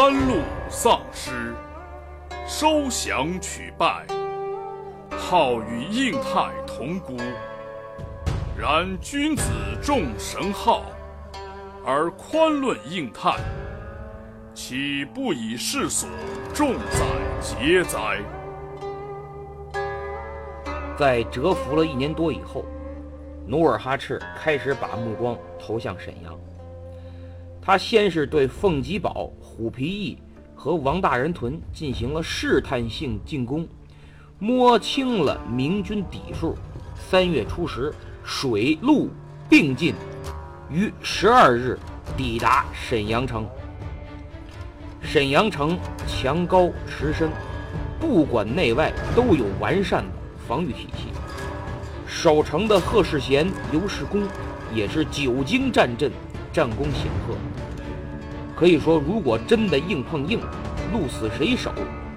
三路丧失，收降取败，号与应泰同孤。然君子重神号，而宽论应泰，岂不以世所重载节哉？在蛰伏了一年多以后，努尔哈赤开始把目光投向沈阳。他先是对凤吉堡、虎皮翼和王大人屯进行了试探性进攻，摸清了明军底数。三月初十，水陆并进，于十二日抵达沈阳城。沈阳城墙高池深，不管内外都有完善的防御体系。守城的贺世贤、尤世公也是久经战阵。战功显赫，可以说，如果真的硬碰硬，鹿死谁手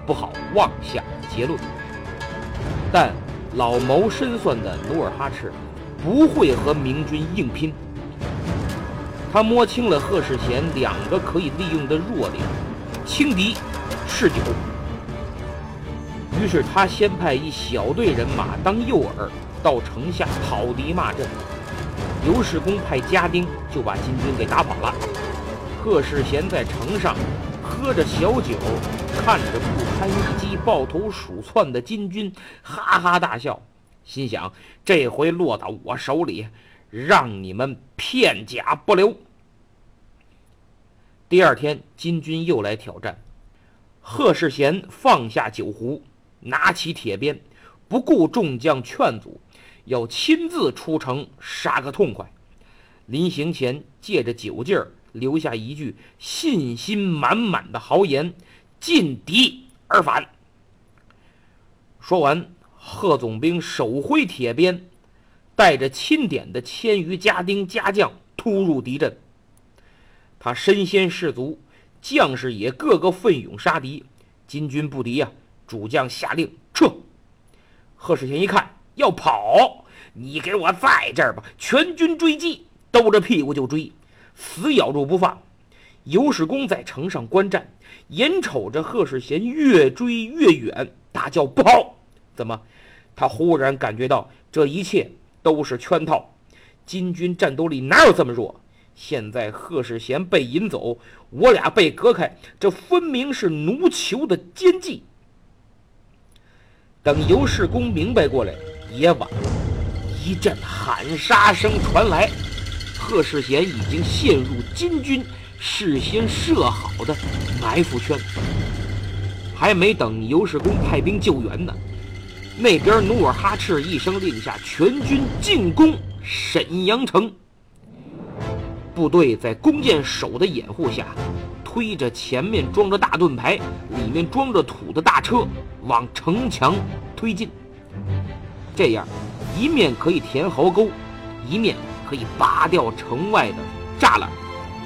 不好妄下结论。但老谋深算的努尔哈赤不会和明军硬拼，他摸清了贺世贤两个可以利用的弱点：轻敌、嗜酒。于是他先派一小队人马当诱饵，到城下讨敌骂阵。刘世公派家丁就把金军给打跑了。贺世贤在城上喝着小酒，看着不堪一击、抱头鼠窜的金军，哈哈大笑，心想：这回落到我手里，让你们片甲不留。第二天，金军又来挑战，贺世贤放下酒壶，拿起铁鞭，不顾众将劝阻。要亲自出城杀个痛快，临行前借着酒劲儿留下一句信心满满的豪言：“进敌而返。”说完，贺总兵手挥铁鞭，带着钦点的千余家丁家将突入敌阵。他身先士卒，将士也个个奋勇杀敌。金军不敌呀，主将下令撤。贺世贤一看。要跑，你给我在这儿吧！全军追击，兜着屁股就追，死咬住不放。尤世公在城上观战，眼瞅着贺世贤越追越远，大叫不好！怎么？他忽然感觉到这一切都是圈套。金军战斗力哪有这么弱？现在贺世贤被引走，我俩被隔开，这分明是奴囚的奸计。等尤世公明白过来。也晚了，一阵喊杀声传来，贺世贤已经陷入金军事先设好的埋伏圈。还没等尤世公派兵救援呢，那边努尔哈赤一声令下，全军进攻沈阳城。部队在弓箭手的掩护下，推着前面装着大盾牌、里面装着土的大车往城墙推进。这样，一面可以填壕沟，一面可以拔掉城外的栅栏、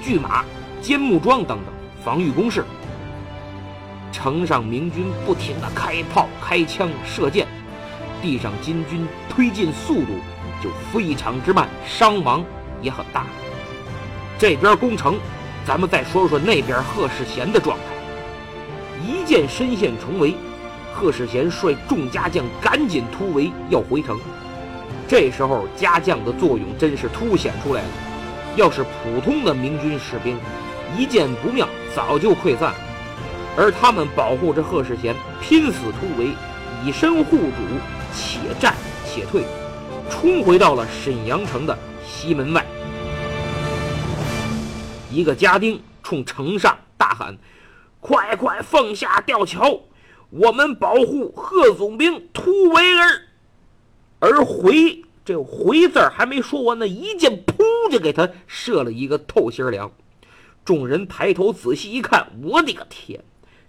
巨马、坚木桩等等防御工事。城上明军不停地开炮、开枪、射箭，地上金军推进速度就非常之慢，伤亡也很大。这边攻城，咱们再说说那边贺世贤的状态。一见深陷重围，贺世贤率众家将赶紧突围，要回城。这时候家将的作用真是凸显出来了。要是普通的明军士兵，一见不妙早就溃散；而他们保护着贺世贤，拼死突围，以身护主，且战且退，冲回到了沈阳城的西门外。一个家丁冲城上大喊：“快快放下吊桥！我们保护贺总兵突围儿。”而回这回字还没说完呢，一箭噗就给他射了一个透心凉。众人抬头仔细一看，我的个天，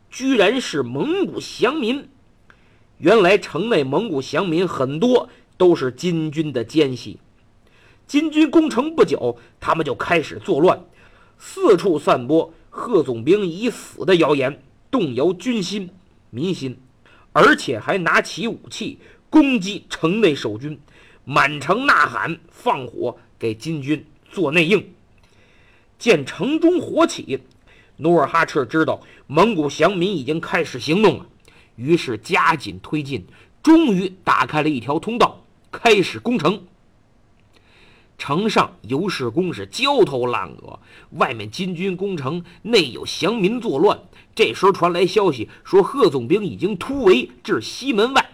居然是蒙古降民！原来城内蒙古降民很多都是金军的奸细。金军攻城不久，他们就开始作乱。四处散播贺总兵已死的谣言，动摇军心、民心，而且还拿起武器攻击城内守军，满城呐喊、放火，给金军做内应。见城中火起，努尔哈赤知道蒙古降民已经开始行动了，于是加紧推进，终于打开了一条通道，开始攻城。城上尤世公是焦头烂额，外面金军攻城，内有降民作乱。这时候传来消息说，贺总兵已经突围至西门外。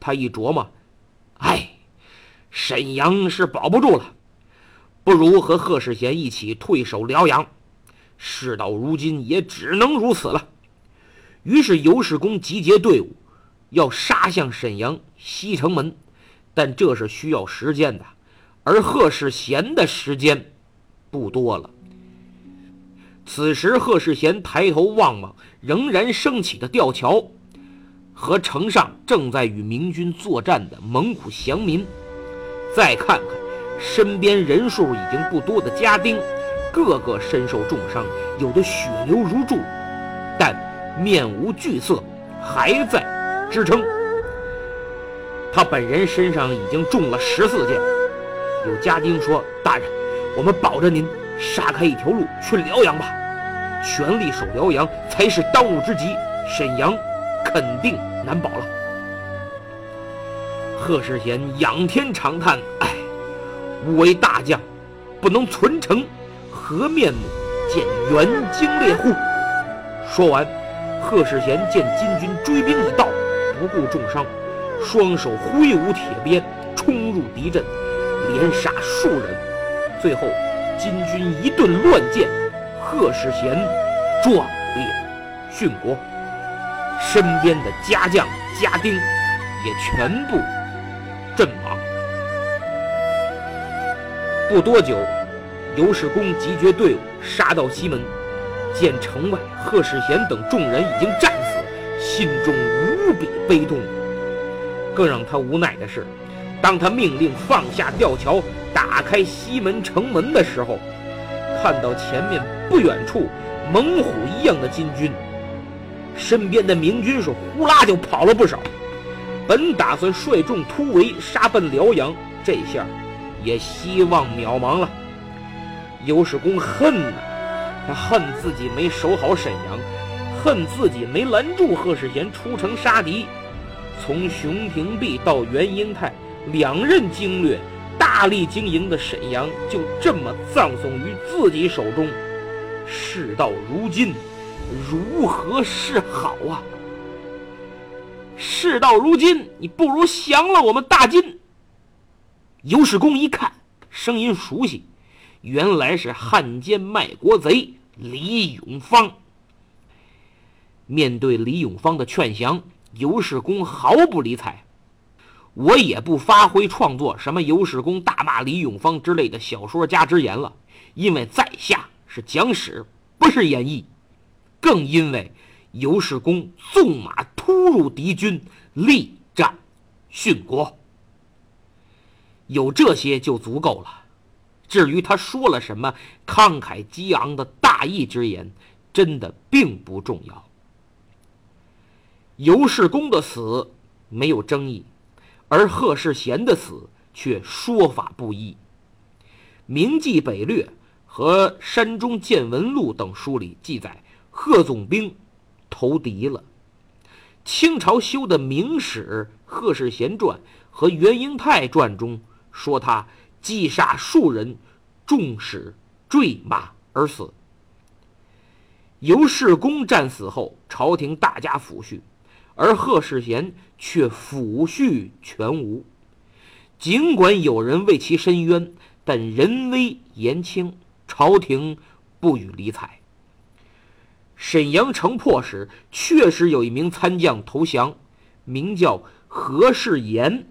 他一琢磨，哎，沈阳是保不住了，不如和贺世贤一起退守辽阳。事到如今，也只能如此了。于是尤世公集结队伍，要杀向沈阳西城门，但这是需要时间的。而贺世贤的时间不多了。此时，贺世贤抬头望望仍然升起的吊桥，和城上正在与明军作战的蒙古降民，再看看身边人数已经不多的家丁，个个身受重伤，有的血流如注，但面无惧色，还在支撑。他本人身上已经中了十四箭。有家丁说：“大人，我们保着您杀开一条路去辽阳吧，全力守辽阳才是当务之急。沈阳肯定难保了。”贺世贤仰天长叹：“唉，吾为大将，不能存城，何面目见元精猎户？”说完，贺世贤见金军追兵已到，不顾重伤，双手挥舞铁鞭，冲入敌阵。连杀数人，最后金军一顿乱箭，贺世贤壮烈殉国，身边的家将家丁也全部阵亡。不多久，尤世公集结队伍杀到西门，见城外贺世贤等众人已经战死，心中无比悲痛。更让他无奈的是。当他命令放下吊桥，打开西门城门的时候，看到前面不远处猛虎一样的金军，身边的明军是呼啦就跑了不少。本打算率众突围杀奔辽阳，这下也希望渺茫了。尤世公恨呐，他恨自己没守好沈阳，恨自己没拦住贺世贤出城杀敌。从熊廷弼到袁英泰。两任经略大力经营的沈阳，就这么葬送于自己手中。事到如今，如何是好啊？事到如今，你不如降了我们大金。尤世公一看，声音熟悉，原来是汉奸卖国贼李永芳。面对李永芳的劝降，尤世公毫不理睬。我也不发挥创作什么尤世公大骂李永芳之类的小说家之言了，因为在下是讲史，不是演绎，更因为尤世公纵马突入敌军，力战殉国，有这些就足够了。至于他说了什么慷慨激昂的大义之言，真的并不重要。尤世公的死没有争议。而贺世贤的死却说法不一，《明记北略》和《山中见闻录》等书里记载，贺总兵投敌了。清朝修的《明史·贺世贤传》和《袁英泰传》中说他击杀数人，众使坠马而死。尤世公战死后，朝廷大加抚恤，而贺世贤却抚恤全无。尽管有人为其申冤，但人微言轻，朝廷不予理睬。沈阳城破时，确实有一名参将投降，名叫何世炎。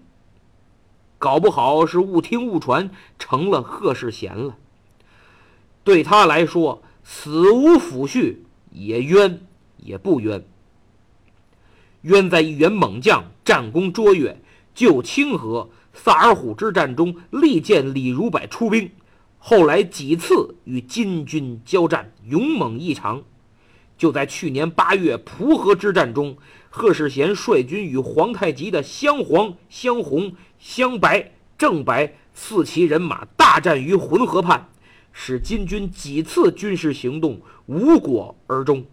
搞不好是误听误传，成了贺世贤了。对他来说，死无抚恤，也冤也不冤。冤在一员猛将战功卓越，救清河、萨尔浒之战中力荐李如柏出兵，后来几次与金军交战，勇猛异常。就在去年八月蒲河之战中，贺世贤率军与皇太极的镶黄、镶红、镶白、正白四旗人马大战于浑河畔，使金军几次军事行动无果而终。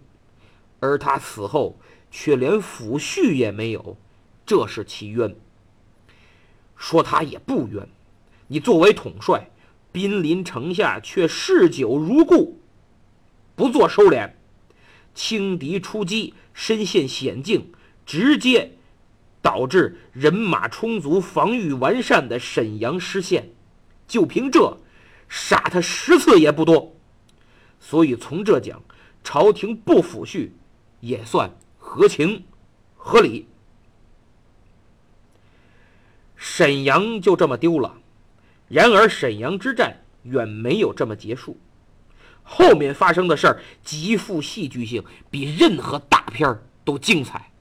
而他死后却连抚恤也没有，这是其冤。说他也不冤，你作为统帅，兵临城下却嗜酒如故，不做收敛。轻敌出击，身陷险境，直接导致人马充足、防御完善的沈阳失陷。就凭这，杀他十次也不多。所以从这讲，朝廷不抚恤，也算合情合理。沈阳就这么丢了。然而，沈阳之战远没有这么结束。后面发生的事儿极富戏剧性，比任何大片都精彩。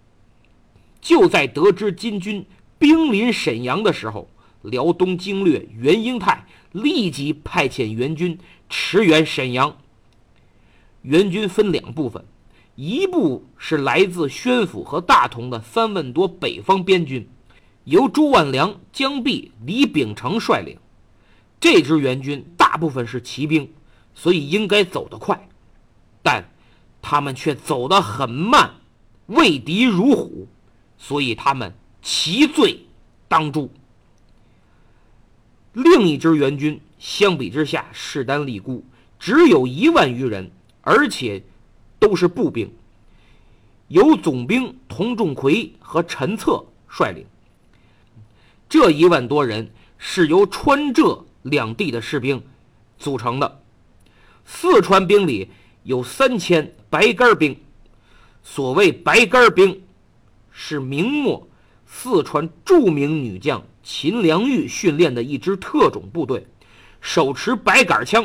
就在得知金军兵临沈阳的时候，辽东经略袁英泰立即派遣援军驰援沈阳。援军分两部分，一部是来自宣府和大同的三万多北方边军，由朱万良、江弼、李秉成率领。这支援军大部分是骑兵。所以应该走得快，但他们却走得很慢，畏敌如虎，所以他们其罪当诛。另一支援军相比之下势单力孤，只有一万余人，而且都是步兵，由总兵童仲奎和陈策率领。这一万多人是由川浙两地的士兵组成的。四川兵里有三千白杆兵，所谓白杆兵，是明末四川著名女将秦良玉训练的一支特种部队，手持白杆枪，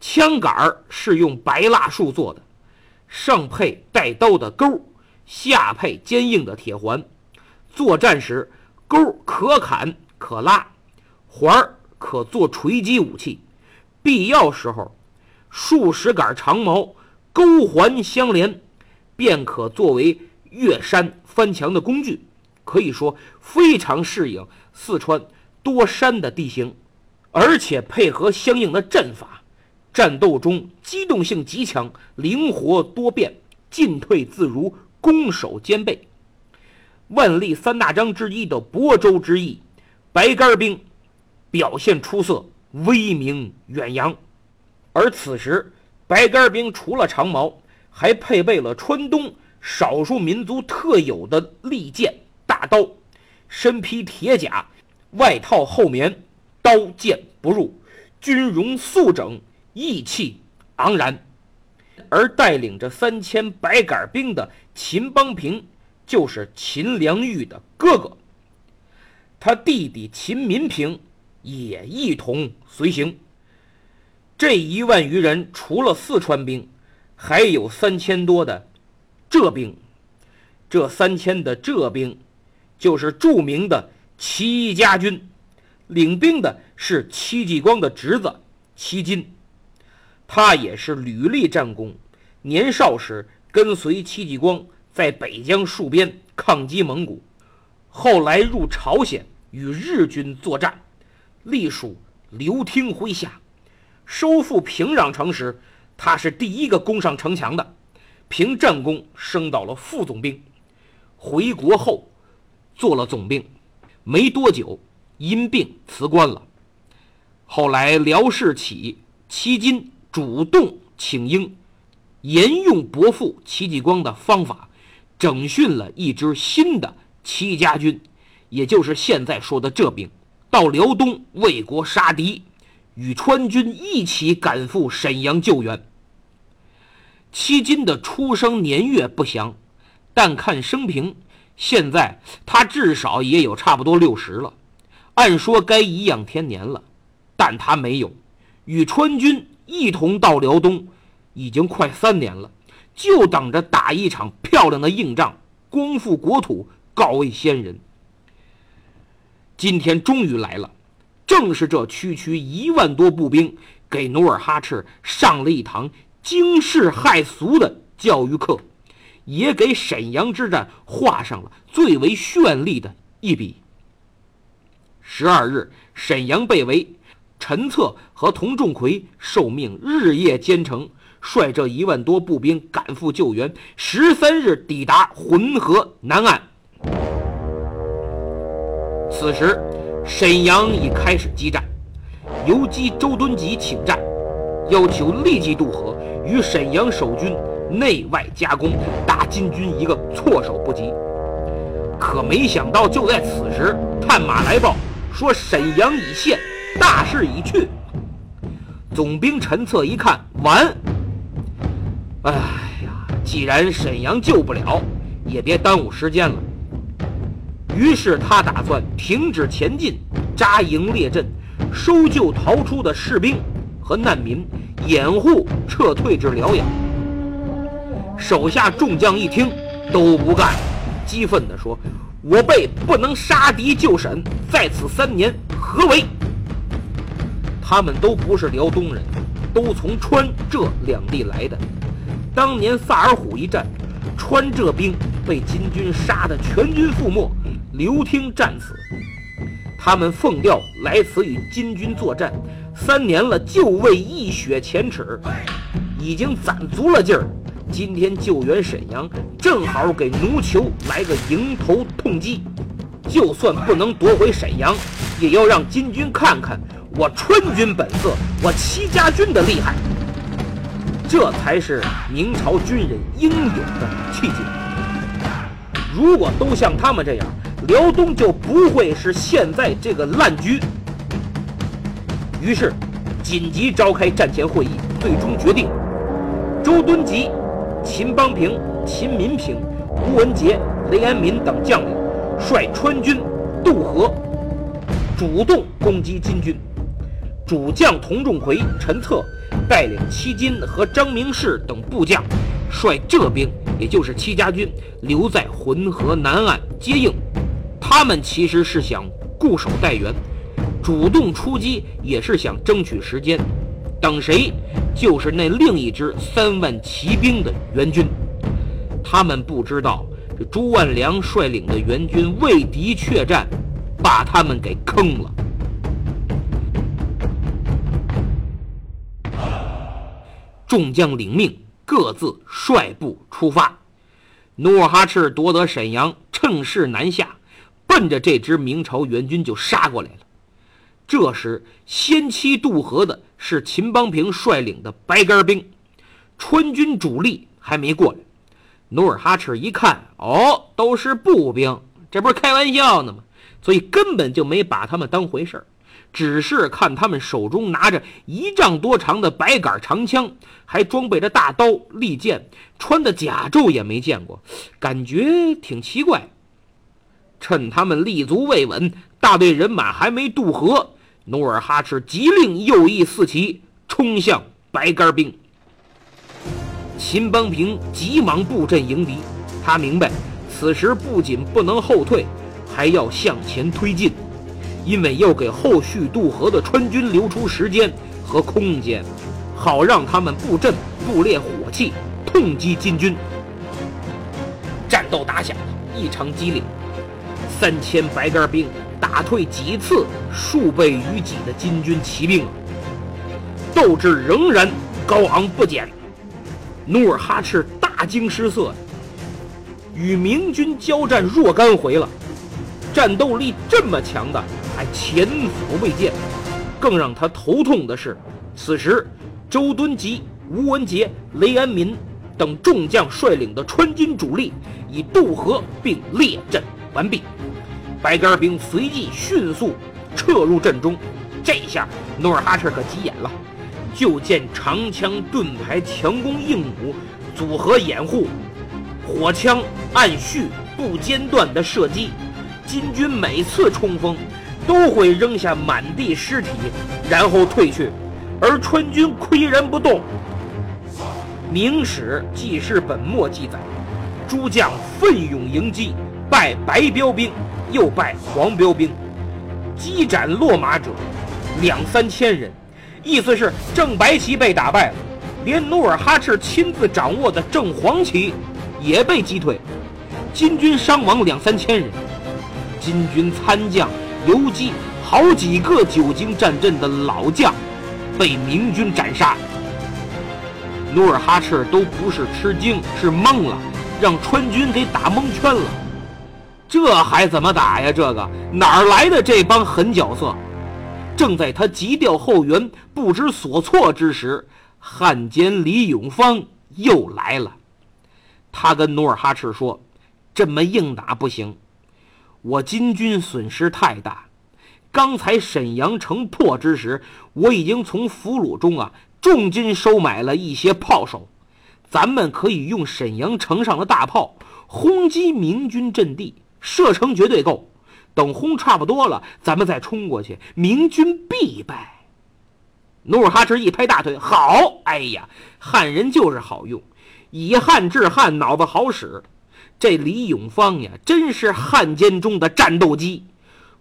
枪杆是用白蜡树做的，上配带刀的钩，下配坚硬的铁环，作战时钩可砍可拉，环可做锤击武器，必要时候。数十杆长矛钩环相连，便可作为越山翻墙的工具。可以说非常适应四川多山的地形，而且配合相应的阵法，战斗中机动性极强，灵活多变，进退自如，攻守兼备。万历三大章之一的亳州之役，白杆兵表现出色，威名远扬。而此时，白杆兵除了长矛，还配备了川东少数民族特有的利剑、大刀，身披铁甲，外套厚棉，刀剑不入，军容肃整，意气昂然。而带领着三千白杆兵的秦邦平，就是秦良玉的哥哥，他弟弟秦民平也一同随行。这一万余人，除了四川兵，还有三千多的浙兵。这三千的浙兵，就是著名的戚家军，领兵的是戚继光的侄子戚金，他也是屡立战功。年少时跟随戚继光在北疆戍边抗击蒙古，后来入朝鲜与日军作战，隶属刘听麾下。收复平壤城时，他是第一个攻上城墙的，凭战功升到了副总兵。回国后做了总兵，没多久因病辞官了。后来辽世起，戚金主动请缨，沿用伯父戚继光的方法，整训了一支新的戚家军，也就是现在说的这兵，到辽东为国杀敌，与川军一起赶赴沈阳救援。戚金的出生年月不详，但看生平，现在他至少也有差不多六十了，按说该颐养天年了，但他没有。与川军一同到辽东，已经快三年了，就等着打一场漂亮的硬仗，光复国土，告慰先人。今天终于来了，正是这区区一万多步兵，给努尔哈赤上了一堂。惊世骇俗的教育课，也给沈阳之战画上了最为绚丽的一笔。十二日，沈阳被围，陈策和童仲奎受命日夜兼程，率这一万多步兵赶赴救援。十三日抵达浑河南岸。此时，沈阳已开始激战，游击周敦颐请战，要求立即渡河。与沈阳守军内外夹攻，打金军一个措手不及。可没想到，就在此时，探马来报说沈阳已陷，大势已去。总兵陈策一看，完！哎呀，既然沈阳救不了，也别耽误时间了。于是他打算停止前进，扎营列阵，收救逃出的士兵和难民。掩护撤退至辽阳，手下众将一听都不干，激愤地说：“我辈不能杀敌救沈，在此三年何为？”他们都不是辽东人，都从川浙两地来的。当年萨尔浒一战，川浙兵被金军杀得全军覆没，刘听战死。他们奉调来此与金军作战。三年了，就为一雪前耻，已经攒足了劲儿。今天救援沈阳，正好给奴酋来个迎头痛击。就算不能夺回沈阳，也要让金军看看我川军本色，我戚家军的厉害。这才是明朝军人应有的气节。如果都像他们这样，辽东就不会是现在这个烂局。于是，紧急召开战前会议，最终决定：周敦颐、秦邦平、秦民平、吴文杰、雷安民等将领率川军渡河，主动攻击金军；主将童仲奎、陈策带领戚金和张明世等部将率浙兵，也就是戚家军，留在浑河南岸接应。他们其实是想固守待援。主动出击也是想争取时间，等谁就是那另一支三万骑兵的援军。他们不知道这朱万良率领的援军为敌怯战，把他们给坑了。众将领命，各自率部出发。努尔哈赤夺得沈阳，趁势南下，奔着这支明朝援军就杀过来了。这时，先期渡河的是秦邦平率领的白杆兵，川军主力还没过来。努尔哈赤一看，哦，都是步兵，这不是开玩笑呢吗？所以根本就没把他们当回事只是看他们手中拿着一丈多长的白杆长枪，还装备着大刀利剑，穿的甲胄也没见过，感觉挺奇怪。趁他们立足未稳，大队人马还没渡河。努尔哈赤急令右翼四旗冲向白杆兵。秦邦平急忙布阵迎敌，他明白此时不仅不能后退，还要向前推进，因为要给后续渡河的川军留出时间和空间，好让他们布阵布列火器，痛击金军。战斗打响，异常激烈，三千白杆兵。打退几次数倍于己的金军骑兵，斗志仍然高昂不减。努尔哈赤大惊失色，与明军交战若干回了，战斗力这么强的还前所未见。更让他头痛的是，此时周敦吉、吴文杰、雷安民等众将率领的川军主力已渡河并列阵完毕，白杆兵随即迅速撤入阵中。这下努尔哈赤可急眼了，就见长枪盾牌、强弓硬弩组合掩护，火枪按序不间断的射击，金军每次冲锋。都会扔下满地尸体，然后退去，而川军岿然不动。《明史记事本末》记载，诸将奋勇迎击，败白标兵，又败黄标兵，击斩落马者两三千人。意思是正白旗被打败了，连努尔哈赤亲自掌握的正黄旗也被击退，金军伤亡两三千人。金军参将。游击好几个久经战阵的老将被明军斩杀，努尔哈赤都不是吃惊，是懵了，让川军给打蒙圈了。这还怎么打呀？这个哪儿来的这帮狠角色？正在他急调后援、不知所措之时，汉奸李永芳又来了。他跟努尔哈赤说：“这么硬打不行。”我金军损失太大，刚才沈阳城破之时，我已经从俘虏中啊重金收买了一些炮手，咱们可以用沈阳城上的大炮轰击明军阵地，射程绝对够。等轰差不多了，咱们再冲过去，明军必败。努尔哈赤一拍大腿：“好！哎呀，汉人就是好用，以汉治汉，脑子好使。”这李永芳呀，真是汉奸中的战斗机。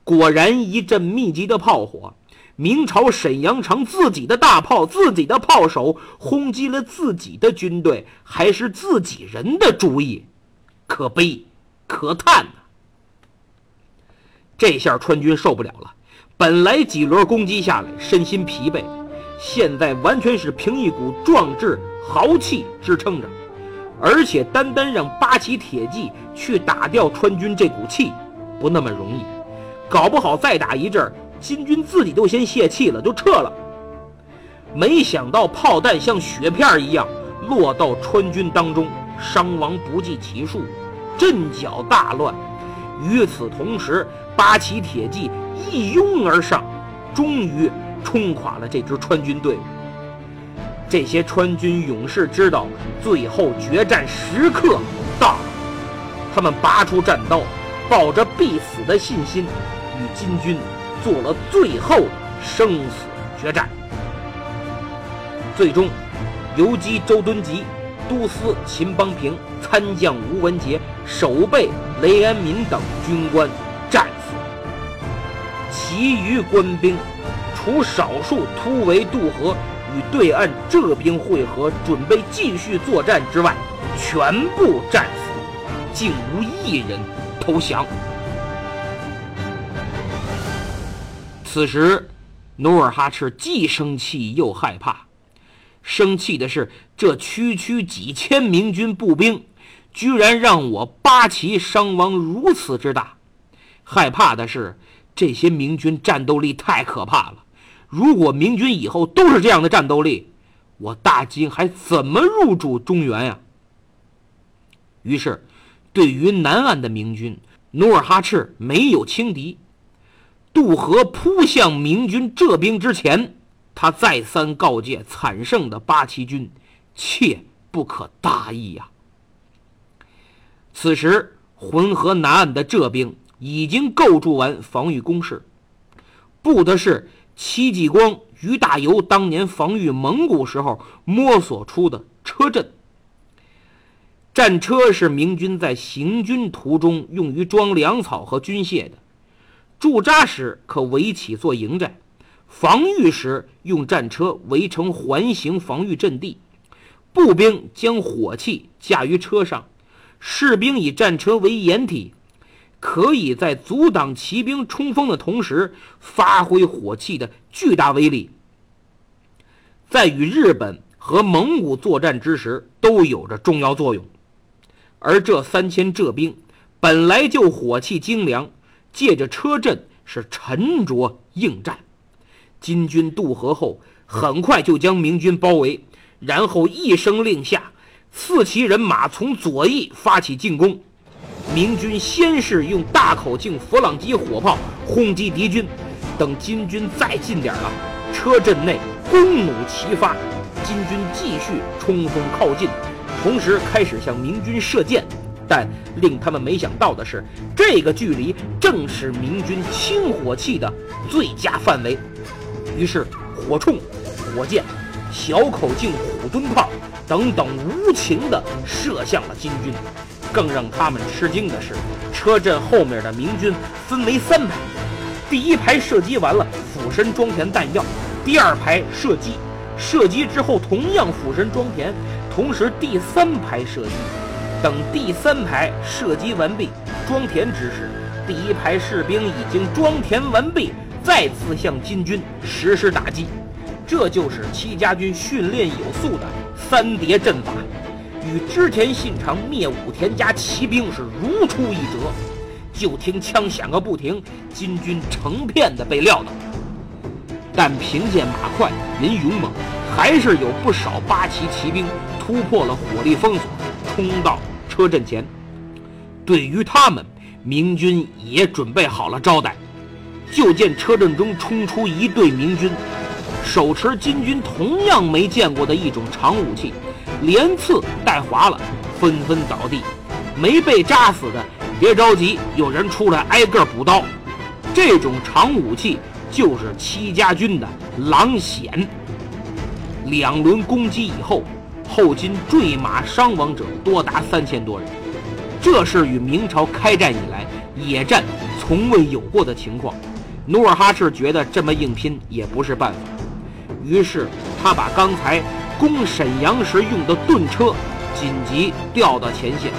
果然，一阵密集的炮火，明朝沈阳城自己的大炮、自己的炮手轰击了自己的军队，还是自己人的主意，可悲可叹呐！这下川军受不了了，本来几轮攻击下来，身心疲惫，现在完全是凭一股壮志豪气支撑着。而且单单让八旗铁骑去打掉川军这股气，不那么容易，搞不好再打一阵，金军自己都先泄气了，就撤了。没想到炮弹像雪片一样落到川军当中，伤亡不计其数，阵脚大乱。与此同时，八旗铁骑一拥而上，终于冲垮了这支川军队伍。这些川军勇士知道，最后决战时刻到了。他们拔出战刀，抱着必死的信心，与金军做了最后的生死决战。最终，游击周敦吉、都司秦邦平、参将吴文杰、守备雷安民等军官战死，其余官兵除少数突围渡河。与对岸浙兵会合，准备继续作战之外，全部战死，竟无一人投降。此时，努尔哈赤既生气又害怕。生气的是，这区区几千明军步兵，居然让我八旗伤亡如此之大；害怕的是，这些明军战斗力太可怕了。如果明军以后都是这样的战斗力，我大金还怎么入主中原呀？于是，对于南岸的明军，努尔哈赤没有轻敌。渡河扑向明军浙兵之前，他再三告诫惨胜的八旗军，切不可大意呀。此时，浑河南岸的浙兵已经构筑完防御工事，布的是。戚继光、于大猷当年防御蒙古时候摸索出的车阵。战车是明军在行军途中用于装粮草和军械的，驻扎时可围起做营寨，防御时用战车围成环形防御阵地。步兵将火器架于车上，士兵以战车为掩体。可以在阻挡骑兵冲锋的同时，发挥火器的巨大威力。在与日本和蒙古作战之时，都有着重要作用。而这三千浙兵本来就火器精良，借着车阵是沉着应战。金军渡河后，很快就将明军包围，然后一声令下，四骑人马从左翼发起进攻。明军先是用大口径佛朗机火炮轰击敌军，等金军再近点儿了，车阵内弓弩齐发，金军继续冲锋靠近，同时开始向明军射箭。但令他们没想到的是，这个距离正是明军轻火器的最佳范围。于是，火铳、火箭、小口径虎蹲炮等等无情地射向了金军。更让他们吃惊的是，车阵后面的明军分为三排，第一排射击完了，俯身装填弹药；第二排射击，射击之后同样俯身装填；同时第三排射击。等第三排射击完毕，装填之时，第一排士兵已经装填完毕，再次向金军实施打击。这就是戚家军训练有素的三叠阵法，与织田信长灭武田家骑兵是如出一辙。就听枪响个不停，金军成片的被撂倒。但凭借马快、人勇猛，还是有不少八旗骑兵突破了火力封锁，冲到。车阵前，对于他们，明军也准备好了招待。就见车阵中冲出一队明军，手持金军同样没见过的一种长武器，连刺带划了，纷纷倒地。没被扎死的，别着急，有人出来挨个补刀。这种长武器就是戚家军的狼筅。两轮攻击以后。后金坠马伤亡者多达三千多人，这是与明朝开战以来野战从未有过的情况。努尔哈赤觉得这么硬拼也不是办法，于是他把刚才攻沈阳时用的盾车紧急调到前线。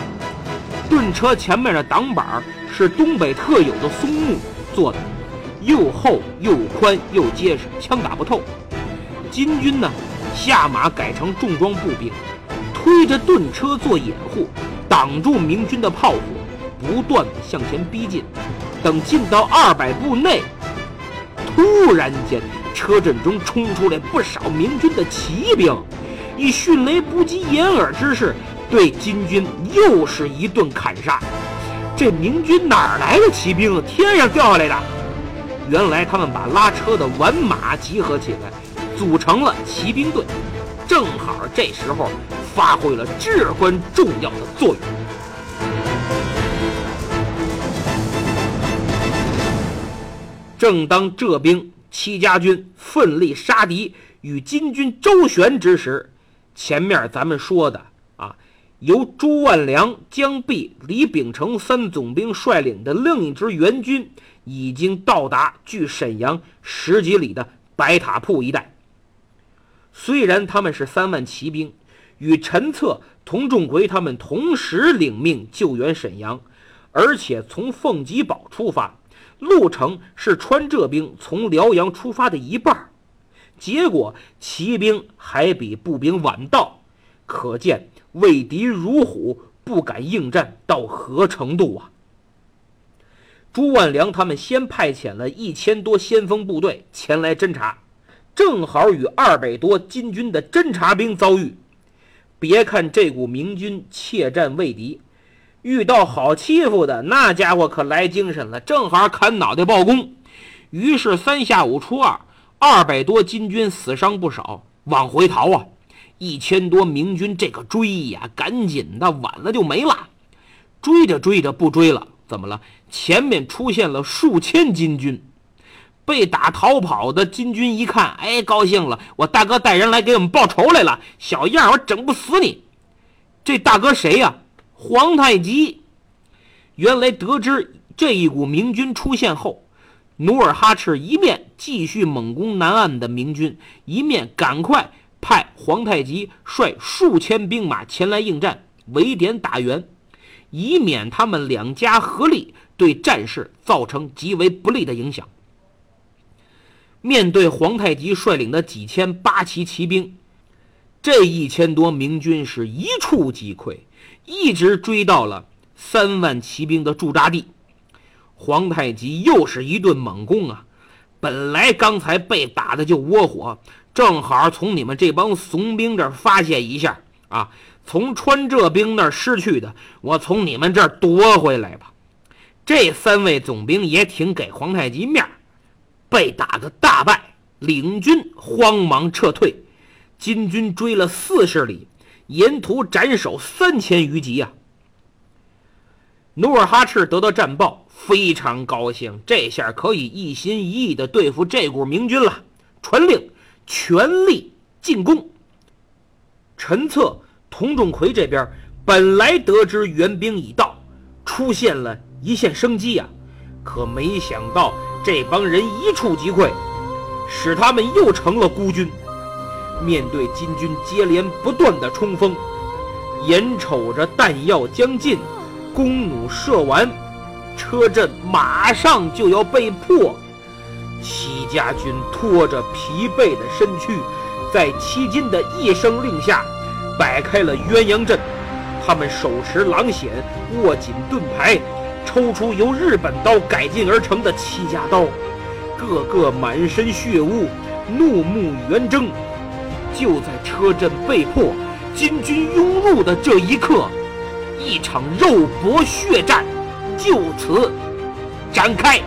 盾车前面的挡板是东北特有的松木做的，又厚又宽又结实，枪打不透。金军呢？下马改成重装步兵，推着盾车做掩护，挡住明军的炮火，不断的向前逼近。等进到二百步内，突然间车阵中冲出来不少明军的骑兵，以迅雷不及掩耳之势对金军又是一顿砍杀。这明军哪来的骑兵？天上掉下来的？原来他们把拉车的完马集合起来。组成了骑兵队，正好这时候发挥了至关重要的作用。正当浙兵戚家军奋力杀敌，与金军周旋之时，前面咱们说的啊，由朱万良、江弼、李秉成三总兵率领的另一支援军，已经到达距沈阳十几里的白塔铺一带。虽然他们是三万骑兵，与陈策、童仲奎他们同时领命救援沈阳，而且从凤集堡出发，路程是川浙兵从辽阳出发的一半结果骑兵还比步兵晚到，可见畏敌如虎，不敢应战到何程度啊！朱万良他们先派遣了一千多先锋部队前来侦察。正好与二百多金军的侦察兵遭遇。别看这股明军怯战畏敌，遇到好欺负的那家伙可来精神了，正好砍脑袋报功。于是三下五除二，二百多金军死伤不少，往回逃啊！一千多明军这个追呀，赶紧的，晚了就没了。追着追着不追了，怎么了？前面出现了数千金军。被打逃跑的金军一看，哎，高兴了！我大哥带人来给我们报仇来了，小样我整不死你！这大哥谁呀？皇太极。原来得知这一股明军出现后，努尔哈赤一面继续猛攻南岸的明军，一面赶快派皇太极率数千兵马前来应战，围点打援，以免他们两家合力对战事造成极为不利的影响。面对皇太极率领的几千八旗骑兵，这一千多明军是一触即溃，一直追到了三万骑兵的驻扎地。皇太极又是一顿猛攻啊！本来刚才被打的就窝火，正好从你们这帮怂兵这儿发泄一下啊！从川浙兵那儿失去的，我从你们这儿夺回来吧。这三位总兵也挺给皇太极面儿，被打个大败，领军慌忙撤退。金军追了四十里，沿途斩首三千余级呀！努尔哈赤得到战报。非常高兴，这下可以一心一意地对付这股明军了。传令，全力进攻。陈策、佟仲奎这边本来得知援兵已到，出现了一线生机呀，可没想到这帮人一触即溃，使他们又成了孤军。面对金军接连不断的冲锋，眼瞅着弹药将尽，弓弩射完。车阵马上就要被破，戚家军拖着疲惫的身躯，在戚金的一声令下，摆开了鸳鸯阵。他们手持狼筅，握紧盾牌，抽出由日本刀改进而成的戚家刀，个个满身血污，怒目圆睁。就在车阵被破，金军拥入的这一刻，一场肉搏血战。就此展开。